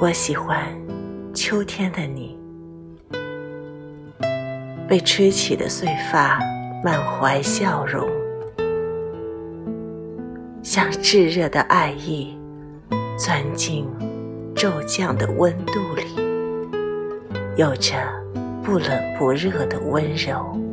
我喜欢秋天的你。被吹起的碎发满怀笑容。像炙热的爱意钻进骤降的温度里有着不冷不热的温柔。